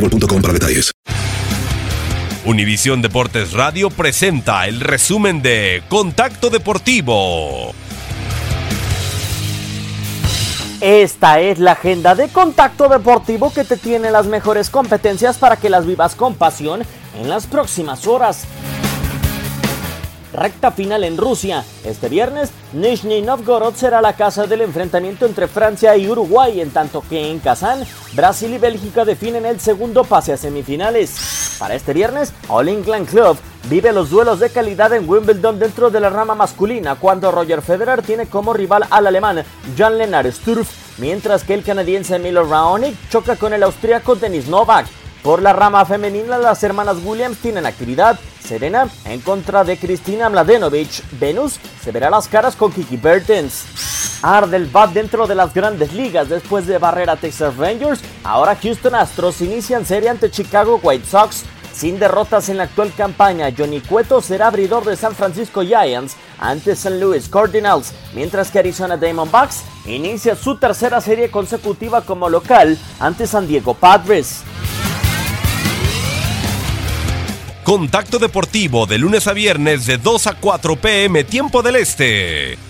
boostmobile.com para detalles. Univisión Deportes Radio presenta el resumen de Contacto Deportivo. Esta es la agenda de Contacto Deportivo que te tiene las mejores competencias para que las vivas con pasión en las próximas horas. Recta final en Rusia. Este viernes, Nizhny Novgorod será la casa del enfrentamiento entre Francia y Uruguay, en tanto que en Kazán, Brasil y Bélgica definen el segundo pase a semifinales. Para este viernes, All England Club vive los duelos de calidad en Wimbledon dentro de la rama masculina, cuando Roger Federer tiene como rival al alemán Jan Lennart Sturff, mientras que el canadiense Milo Raonic choca con el austríaco Denis Novak. Por la rama femenina, las hermanas Williams tienen actividad. Serena en contra de Cristina Mladenovic. Venus se verá las caras con Kiki Bertens. Arde el bat dentro de las grandes ligas después de barrer a Texas Rangers. Ahora Houston Astros inician serie ante Chicago White Sox. Sin derrotas en la actual campaña, Johnny Cueto será abridor de San Francisco Giants ante St. Louis Cardinals, mientras que Arizona Diamondbacks inicia su tercera serie consecutiva como local ante San Diego Padres. Contacto Deportivo de lunes a viernes de 2 a 4 pm tiempo del Este.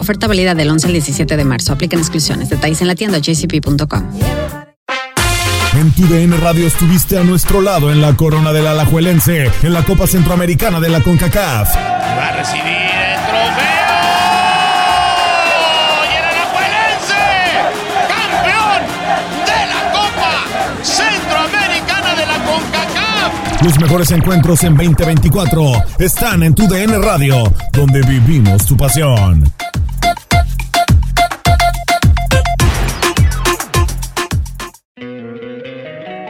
Oferta válida del 11 al 17 de marzo. Aplican exclusiones. Detalles en la tienda jcp.com. En tu DN Radio estuviste a nuestro lado en la corona del Alajuelense, en la Copa Centroamericana de la CONCACAF. Va a recibir el trofeo. Y el Alajuelense, campeón de la Copa Centroamericana de la CONCACAF. Los mejores encuentros en 2024 están en tu DN Radio, donde vivimos tu pasión.